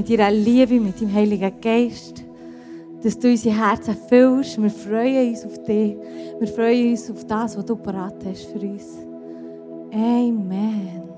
mit deiner Liebe, mit deinem Heiligen Geist, dass du unsere Herzen füllst. Wir freuen uns auf dich. Wir freuen uns auf das, was du parat hast für uns. Amen.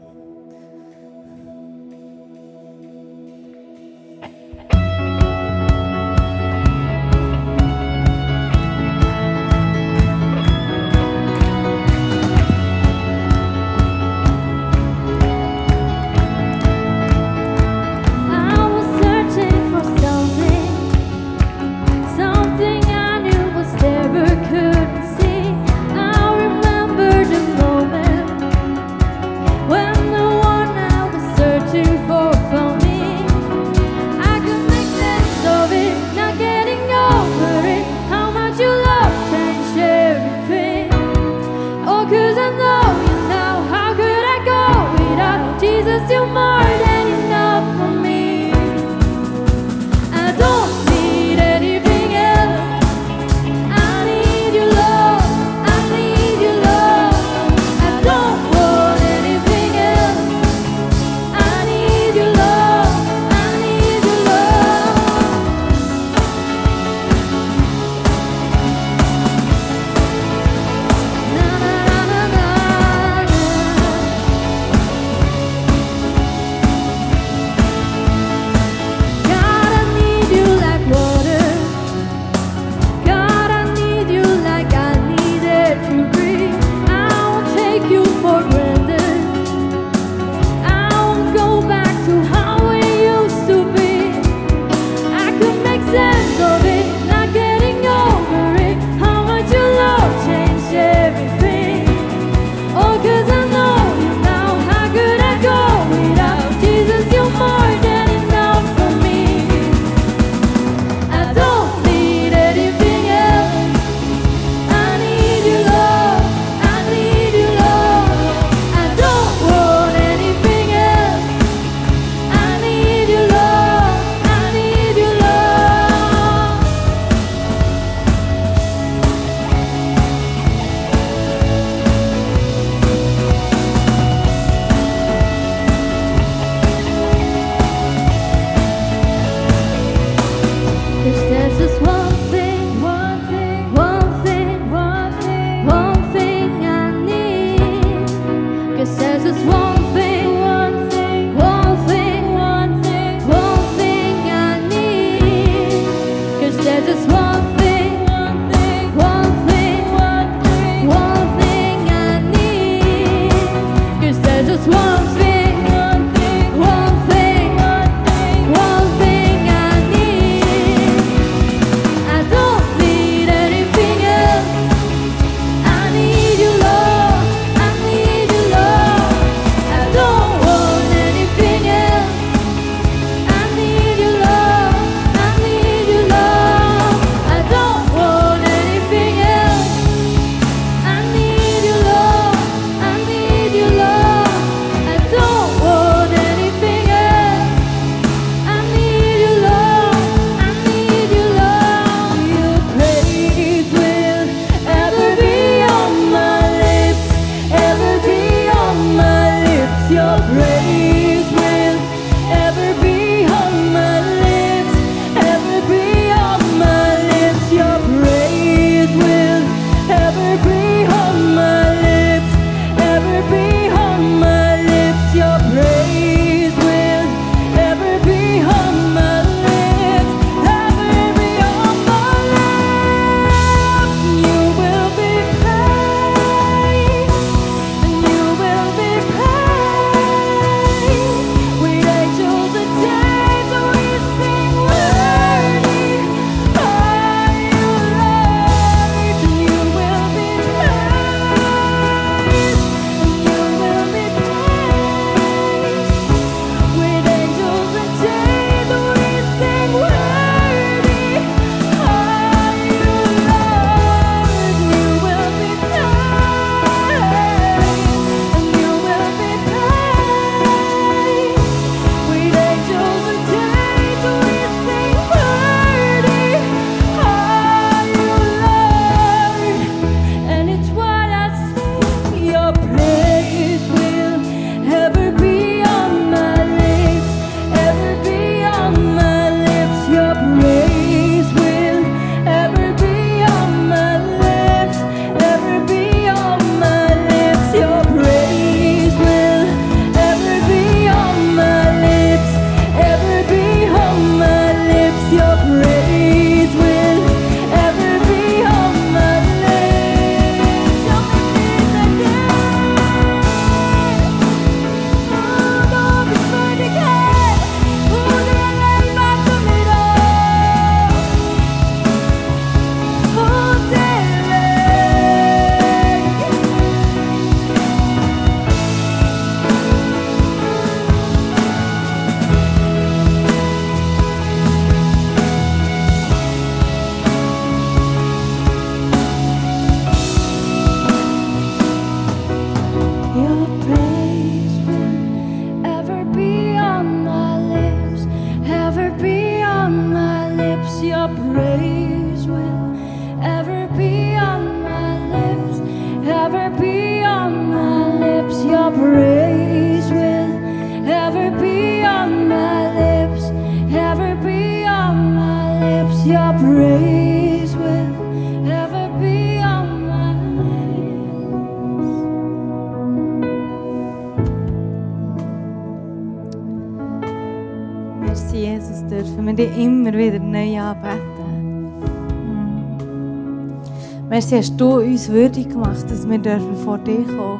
Merci, hast du uns würdig gemacht, dass wir dürfen vor dir kommen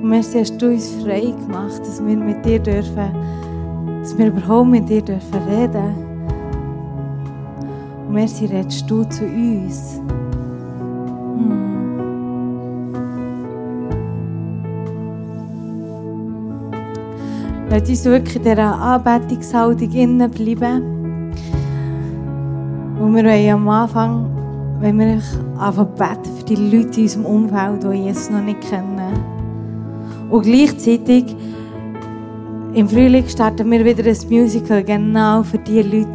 Und merci, hast du uns frei gemacht, dass wir mit dir dürfen, dass wir überhaupt mit dir dürfen reden. Und merci, redest du zu uns. Mm. Lass uns wirklich in dieser Anbetungshaltung innen bleiben. Und wir wollen am Anfang, wenn wir anfangen beten für die Leute in unserem Umfeld, die Jesus noch nicht kennen. Und gleichzeitig im Frühling starten wir wieder ein Musical, genau für diese Leute.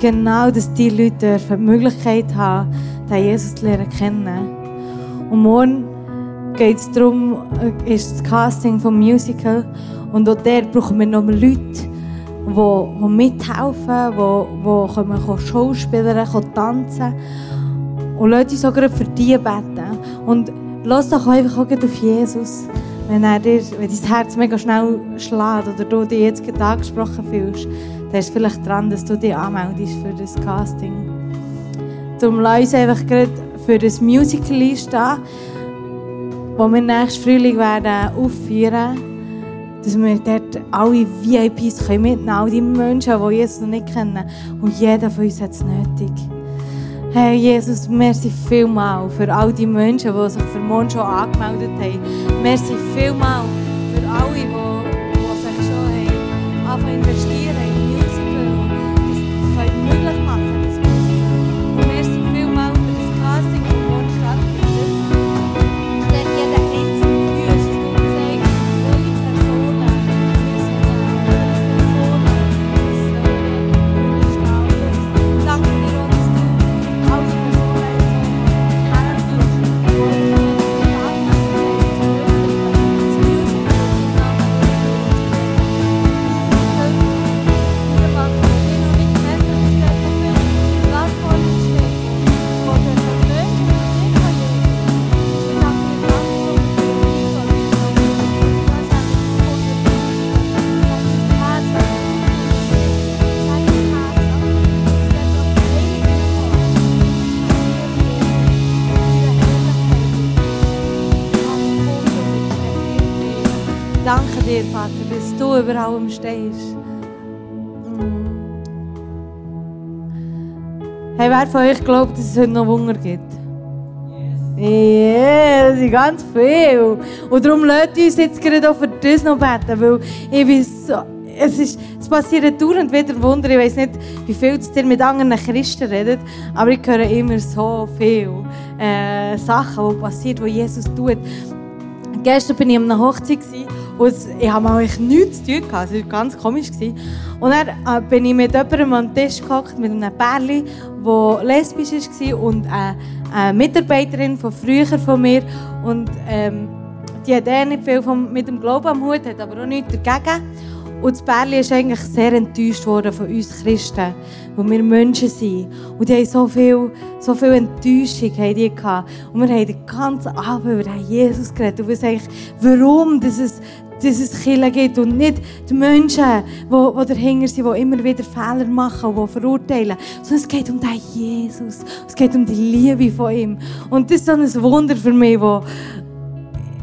Genau, dass die Leute die Möglichkeit haben, den Jesus zu lernen kennen. Und morgen geht es darum, äh, ist das Casting vom Musical. Und auch dort brauchen wir noch Leute, die, die mithelfen, die, die können Schauspieler, können tanzen Und lasst uns auch für die beten. Und lass doch einfach auch auf Jesus. Wenn, er dir, wenn dein Herz mega schnell schlägt oder du dich jetzt gerade angesprochen fühlst, dann ist vielleicht dran, dass du dich anmeldest für das Casting. Darum lass uns einfach gerade für das Musical einstehen, das wir nächstes Frühling werden aufführen dass wir dort alle VIPs können mitnehmen können, all die Menschen, die Jesus noch nicht kennen. Und jeder von uns hat es nötig. Hey Jesus, merci vielmal für all die Menschen, die sich für morgen schon angemeldet haben. Merci vielmal für alle, die, die sich schon haben, anfangen investieren allem stehst. Mm. Hey, wer von euch glaubt, dass es heute noch Wunder gibt? Ja, das sind ganz viel. Und darum lasst uns jetzt gerade auch für das noch beten, weil ich so, es, ist, es passieren dauernd wieder Wunder. Ich weiß nicht, wie viel ihr mit anderen Christen redet, aber ich höre immer so viel äh, Sachen, die passieren, die Jesus tut. Gestern war ich an einer Hochzeit gewesen und ich mal eigentlich nichts zu tun gehabt. Es war ganz komisch. Gewesen. Und dann äh, bin ich mit jemandem am Tisch gehockt, mit einem Pärchen, das lesbisch war und eine, eine Mitarbeiterin von früher von mir. Und ähm, die hat eh nicht viel vom, mit dem Glauben am Hut, hat aber auch nichts dagegen. Und das Pärchen ist eigentlich sehr enttäuscht worden von uns Christen, wo wir Menschen sind. Und die haben so viel, so viel Enttäuschung haben die gehabt. Und wir haben den ganzen Abend über Jesus geredet. Und wir sagen, warum dass es, dass es Kirche gibt und nicht die Menschen, die, die dahinter sind, die immer wieder Fehler machen und die verurteilen. Sondern es geht um den Jesus. Es geht um die Liebe von ihm. Und das ist so ein Wunder für mich, wo,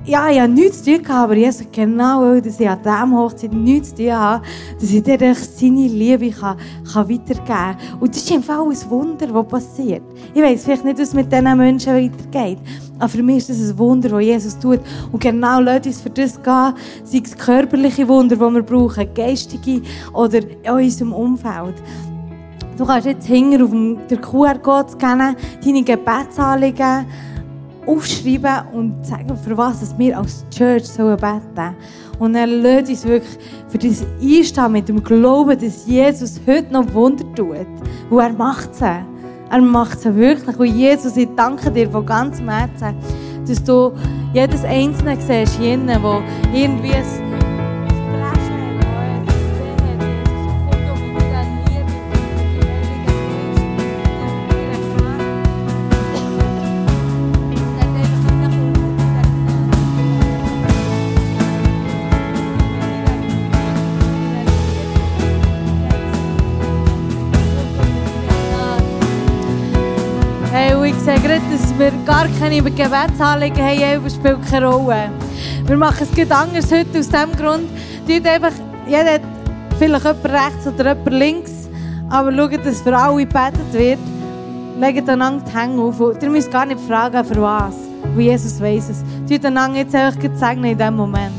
ja, ich habe nichts zu tun gehabt, aber Jesus genau will, dass ich an diesem Hochzeit nichts zu tun habe, dass ich dir seine Liebe kann, kann weitergeben kann. Und das ist einfach ein Wunder, das passiert. Ich weiss vielleicht nicht, was mit diesen Menschen weitergeht. Aber für mich ist das ein Wunder, das Jesus tut. Und genau lasst uns für das gehen, sei es körperliche Wunder, die wir brauchen, geistige oder in unserem Umfeld. Du kannst jetzt hinten auf der QR-Code scannen, deine Gebetsanliegen aufschreiben und sagen, für was wir als Church sollen beten Und er lädt uns wirklich für das Einstehen mit dem Glauben, dass Jesus heute noch Wunder tut. Und er macht es. Er macht es wirklich. Und Jesus, ich danke dir von ganzem Herzen, dass du jedes Einzelne siehst, jenen, der irgendwie wir gar keine Gebetsanliegen haben, aber es spielt keine Rolle. Wir machen es anders heute aus dem Grund. Tut einfach, jeder hat vielleicht jemand rechts oder jemand links, aber schaut, dass für alle gebetet wird. Legt einander die Hände auf. Ihr müsst gar nicht fragen, für was. Weil Jesus weiß es. Tut einander jetzt einfach segnen in diesem Moment.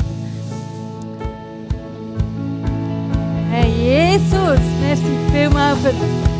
Hey, Jesus, merci vielmals für...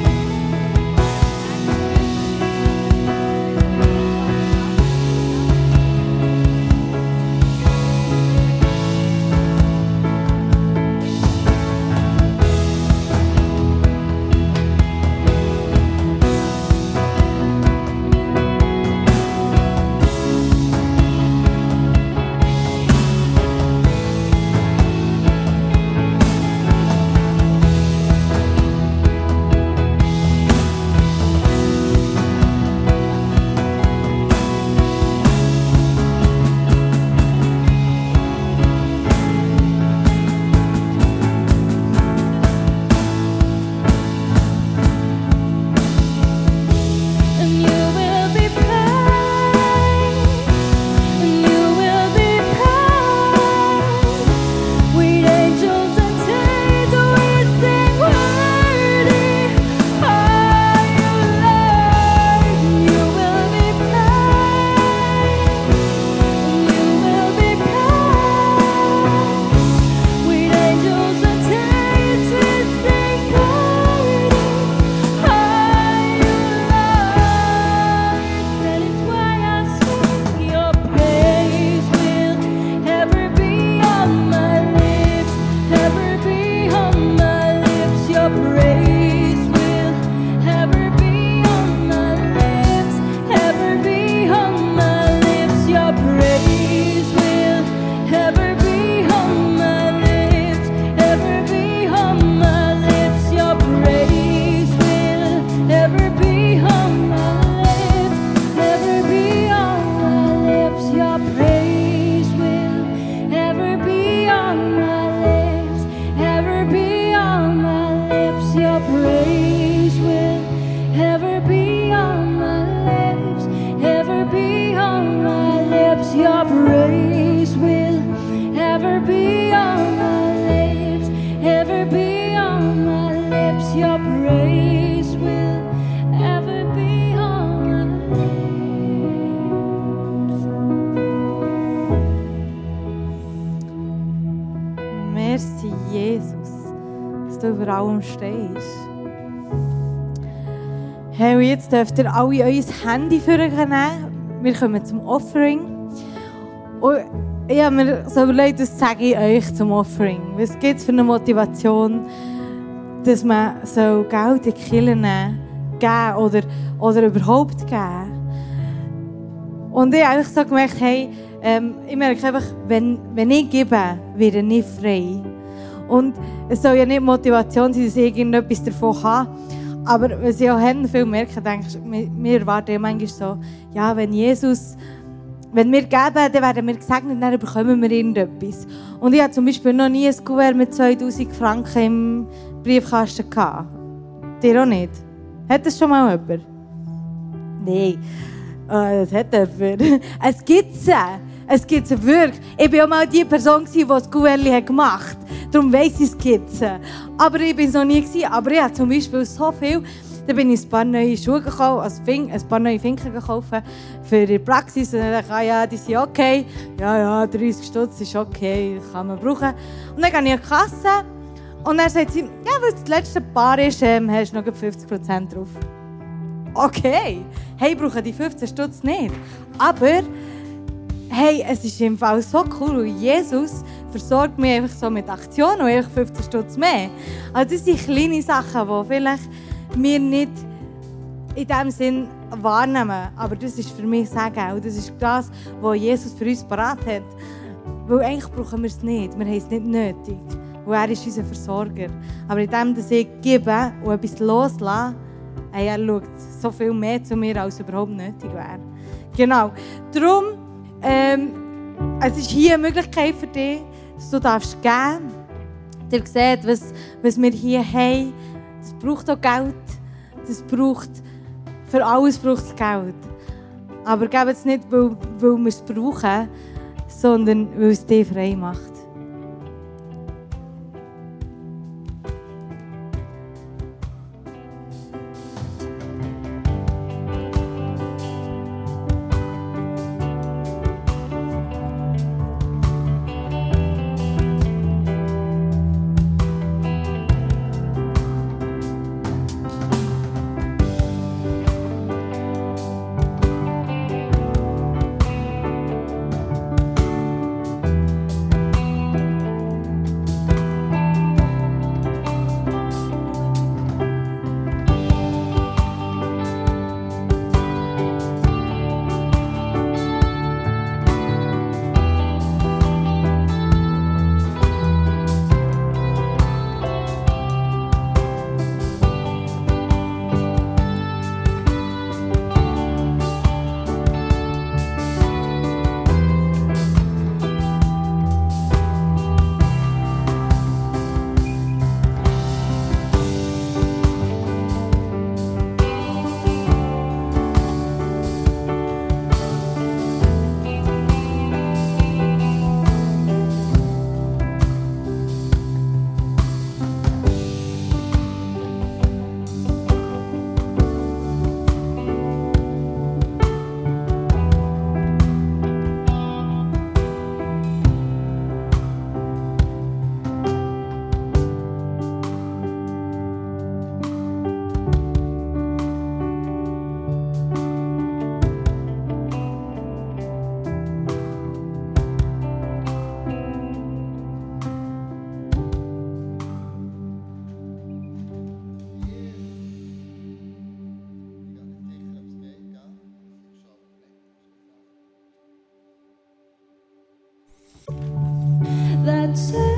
jetzt dürft ihr alle euer Handy vornehmen. Wir kommen zum Offering. Und ich habe mir so überlegt, das sage ich euch zum Offering. Was gibt es für eine Motivation, dass man so Geld in die Kirche nehmen, geben oder, oder überhaupt geben? Und ich habe einfach so gemerkt, hey, ähm, ich merke einfach, wenn, wenn ich gebe, werde ich frei. Und es soll ja nicht Motivation sein, dass ich irgendetwas davon habe. Aber was ich auch viel merke, denke ich, wir, erwarten ja manchmal so, ja, wenn Jesus, wenn wir geben, dann werden wir gesegnet, dann bekommen wir irgendetwas. Und ich hatte zum Beispiel noch nie ein Kuvert mit 2000 Franken im Briefkasten gehabt. Dir auch nicht? Hat das schon mal jemand? Nein. Äh, das hat jemand. Es gibt es. Es gibt es wirklich. Ich war auch mal die Person, die das Kuvert gemacht hat. Darum weiss ich, es gibt es. Aber ich war es noch nie. Gewesen. Aber ich habe zum Beispiel so viel. Da bin ich ein paar neue Schuhe gekauft, also ein paar neue Finken gekauft für die Praxis. Und dann dachte ich, ah ja, die sind okay. Ja, ja, 30 Stutz ist okay, kann man brauchen. Und dann gehe ich an die Kasse und dann sagt sie, ja, weil es das letzte Paar ist, ähm, hast du noch 50% drauf. okay, hey, brauchen die 15 Stutz nicht. Aber, hey, es ist im Fall so cool, und Jesus versorgt mich einfach so mit Aktionen und einfach 15 Stutz mehr. Also das sind kleine Sachen, die vielleicht wir nicht in dem Sinn wahrnehmen. Aber das ist für mich Sagen. Und das ist das, was Jesus für uns parat hat. Weil eigentlich brauchen wir es nicht. Wir haben es nicht nötig. Weil er ist unser Versorger. Aber in dem, dass ich gebe und etwas loslasse, er schaut so viel mehr zu mir, als überhaupt nötig wäre. Genau. Darum, ähm, es ist hier eine Möglichkeit für dich, dass du darfst geben Ihr seht, was, was wir hier haben. Das braucht auch Geld. Das braucht, für alles braucht es Geld. Aber gebt es nicht, weil, weil wir es brauchen, sondern weil es dich frei macht. say.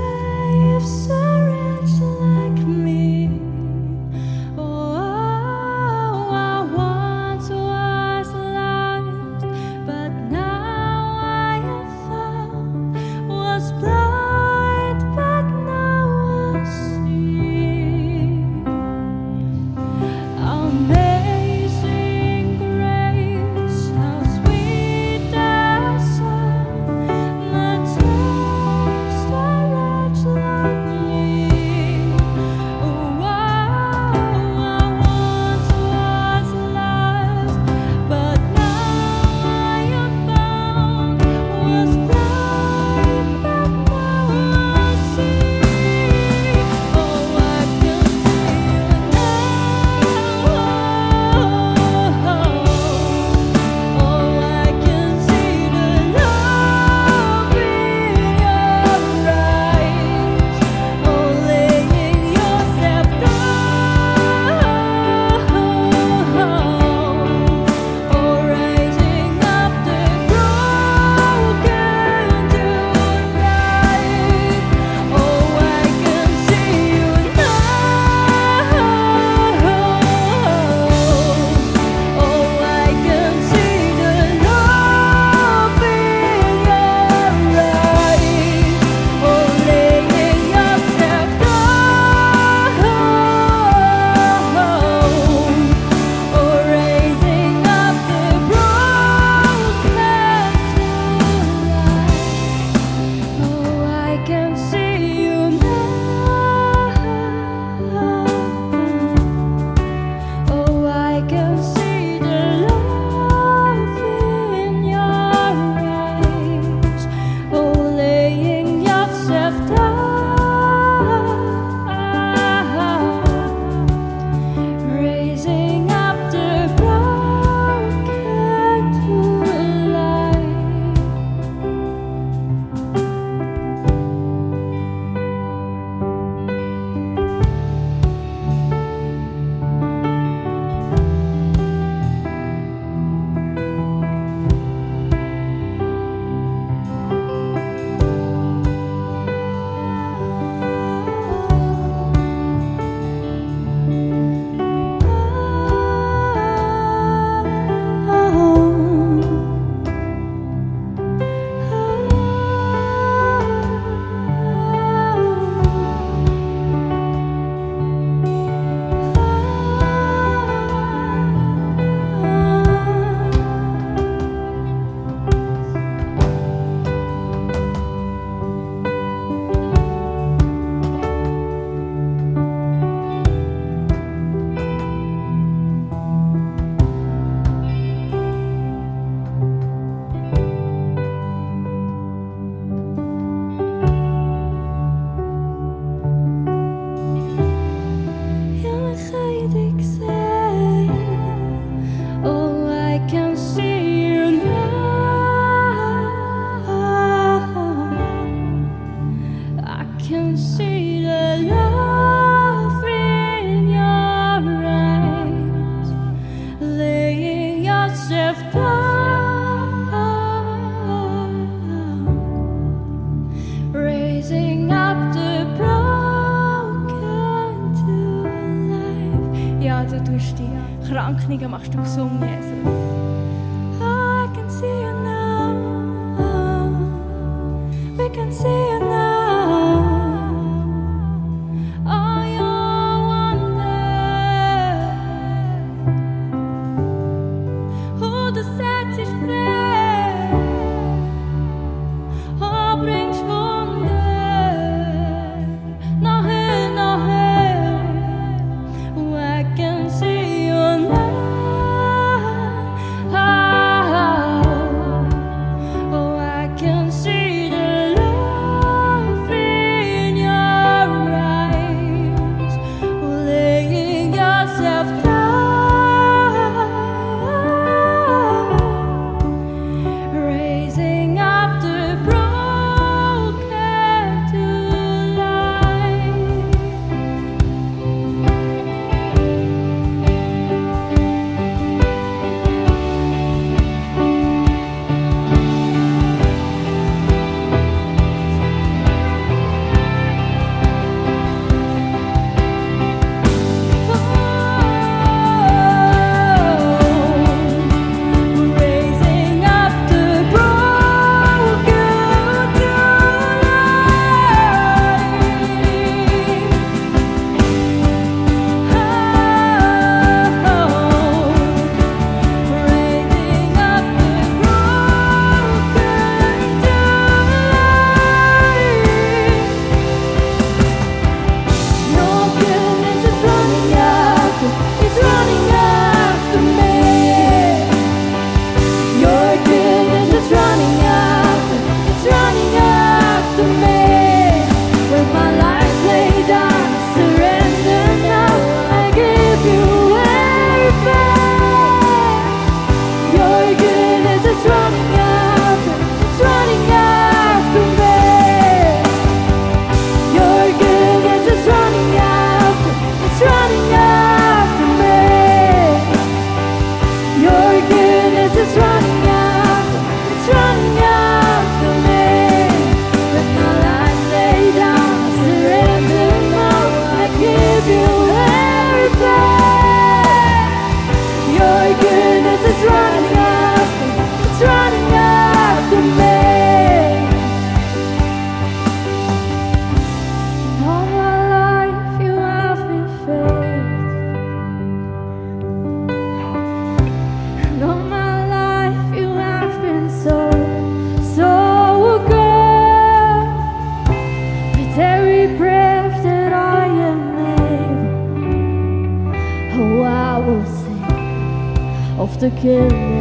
again.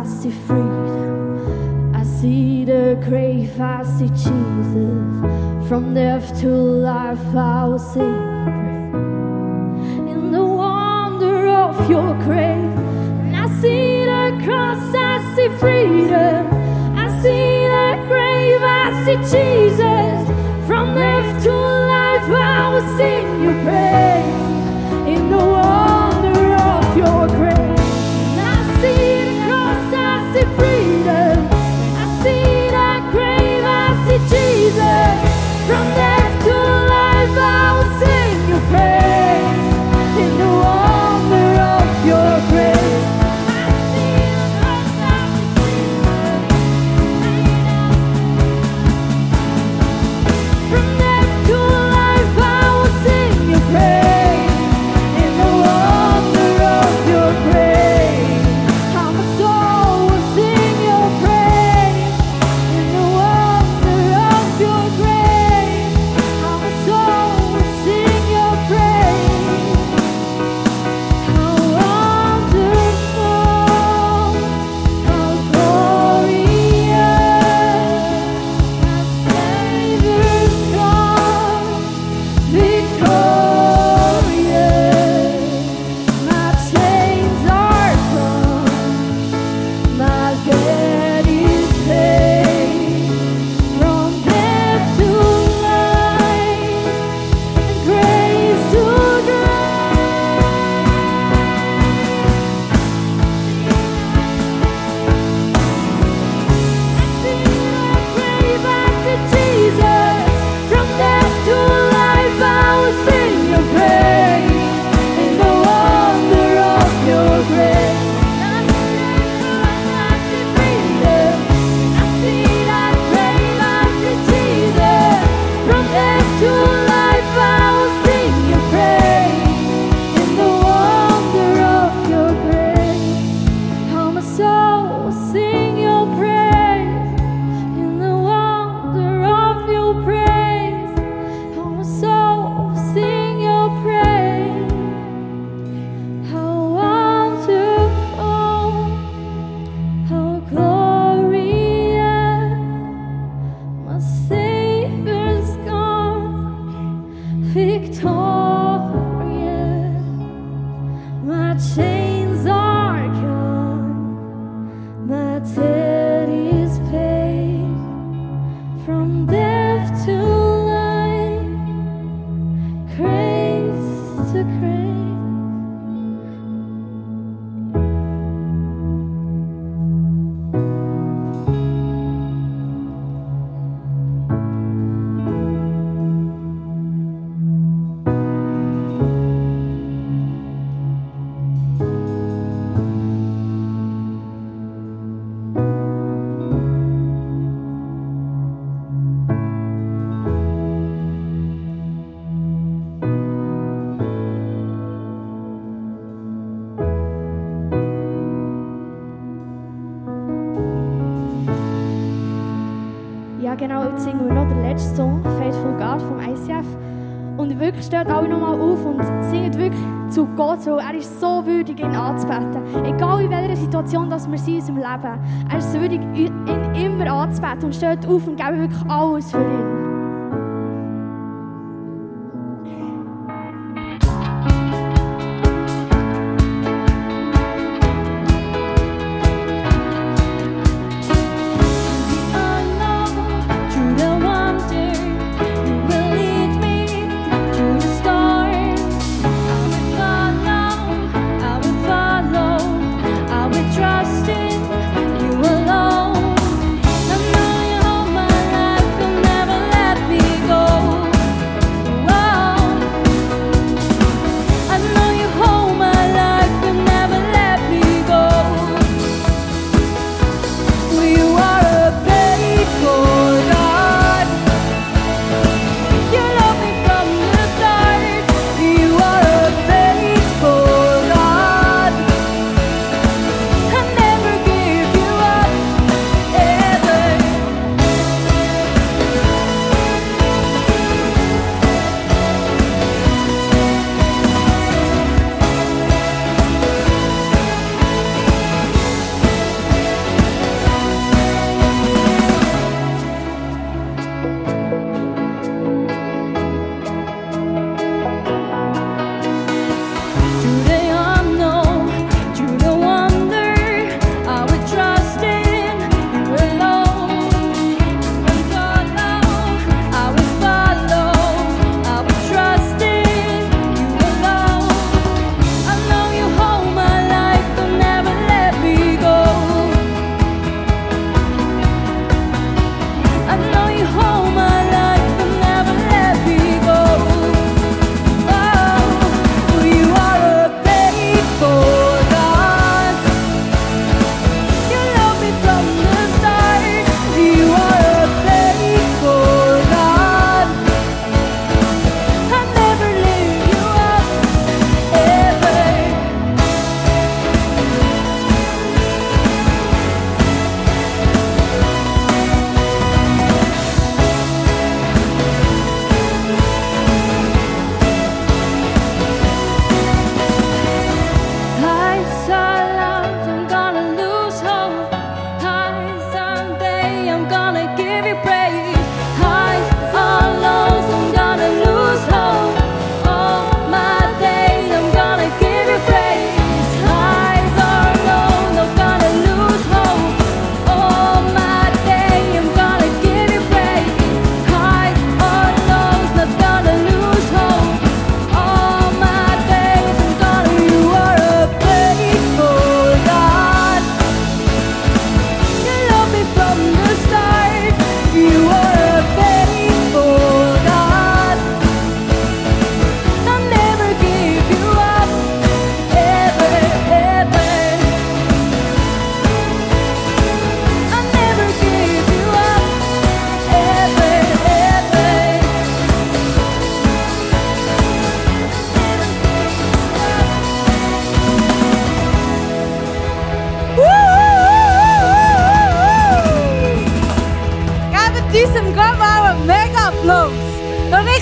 I see freedom. I see the grave, I see Jesus. From death to life, I will sing. Song Faithful God vom ICF. Und wirklich steht alle nochmal auf und singt wirklich zu Gott, weil er ist so würdig, ihn anzubeten. Egal in welcher Situation dass wir sind in unserem Leben, er ist so würdig, ihn immer anzubeten und steht auf und geben wirklich alles für ihn.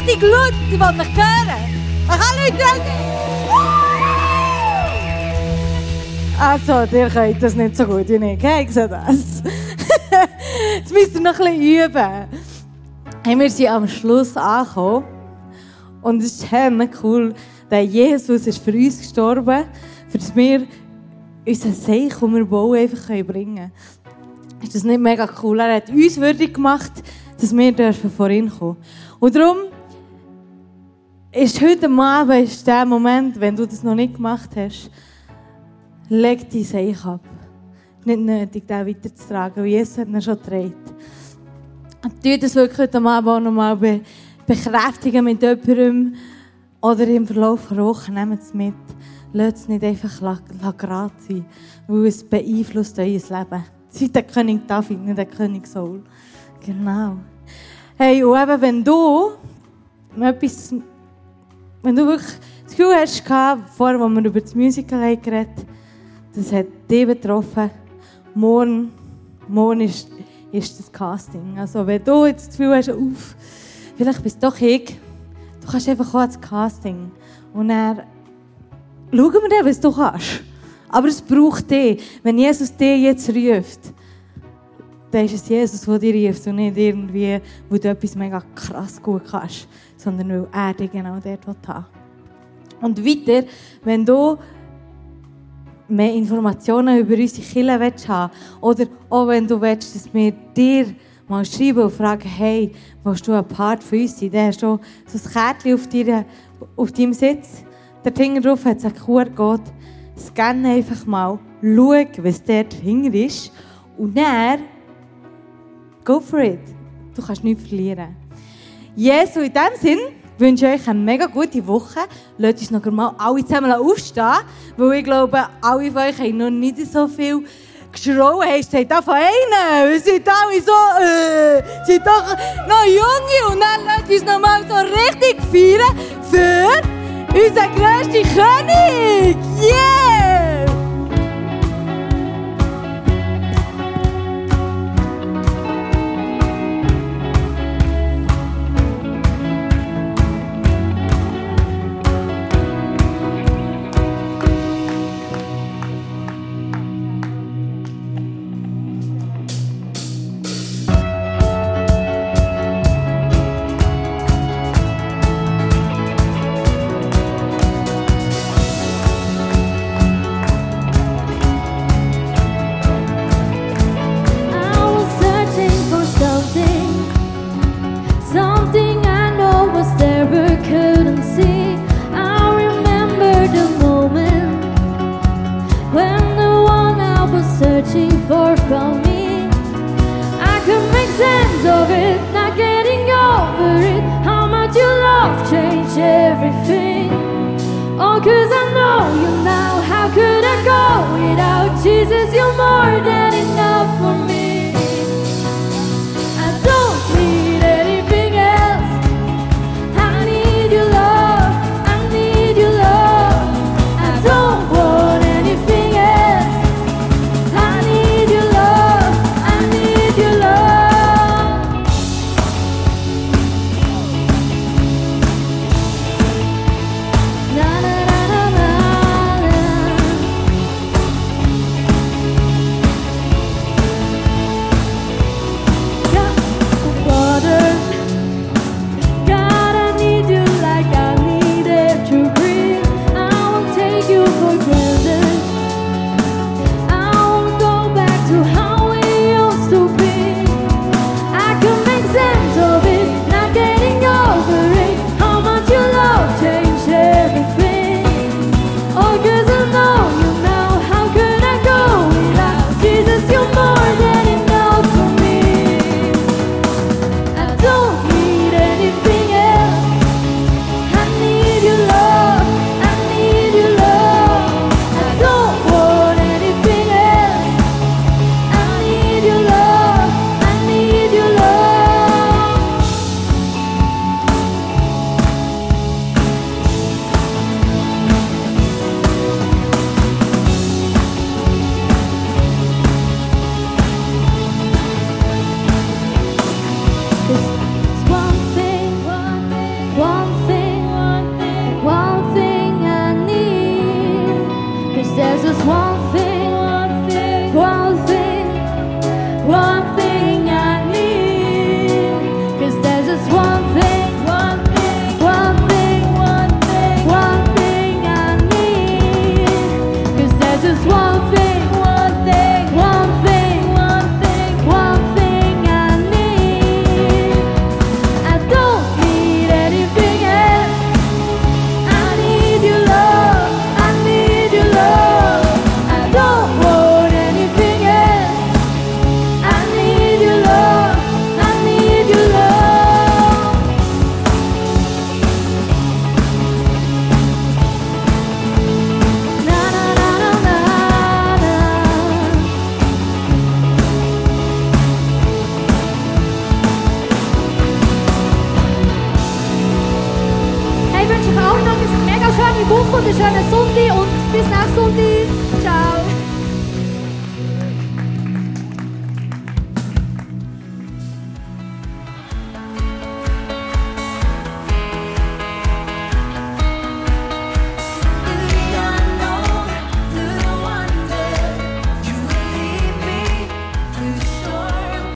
Richtig laut, ich will mich hören. Ich kann Leute Also, ihr könnt das nicht so gut wie ich, ich sehe das. Jetzt müsst ihr noch ein bisschen üben. Hey, wir sind am Schluss angekommen. Und es ist ziemlich cool, dass Jesus ist für uns gestorben für dass wir unseren Seich, den wir bauen, einfach bringen können. Ist das nicht mega cool? Er hat uns würdig gemacht, dass wir dürfen vor ihn kommen. Und darum ist heute Abend ist der Moment, wenn du das noch nicht gemacht hast, leg dein Seich ab. Nicht nötig, den weiterzutragen, weil Jesus hat ihn schon. Und tu das wirklich heute Abend auch nochmal be bekräftigen mit jemandem oder im Verlauf der Woche, nehmt es mit. Lasst es nicht einfach gerade sein, weil es beeinflusst euer Leben. Seid der König David, nicht der König Saul. Genau. Hey, und eben, wenn du etwas, wenn du wirklich das Gefühl hast, vorher, als wir über das Musical geredet das hat dich betroffen, morgen, morgen ist, ist das Casting. Also, wenn du jetzt das Gefühl hast, uff, vielleicht bist du doch ich, du kannst einfach auch ins Casting. Und dann schauen wir dann, was du kannst. Aber es braucht dich. Wenn Jesus dich jetzt ruft, dann ist es Jesus, der dich ruft und nicht irgendwie, wo du etwas mega krass gut kannst, sondern weil er dich genau dort haben Und weiter, wenn du mehr Informationen über unsere Kirche willst oder auch wenn du willst, dass wir dir mal schreiben und fragen, hey, willst du ein Part von uns sein? Dann hast du so ein Kärtchen auf, deiner, auf deinem Sitz der Finger drauf hat es einen QR-Code. Scanne einfach mal, schau, was dort dahinter ist. Und dann, go for it. Du kannst nichts verlieren. Jesus, in diesem Sinn wünsche ich euch eine mega gute Woche. Lasst uns noch mal alle zusammen aufstehen, weil ich glaube, alle von euch haben noch nicht so viel geschrauen. Hey, steht da von einem. Wir sind alle so, äh, sind doch noch junge und dann lasst uns noch mal so richtig feiern für unser größter König! Yeah!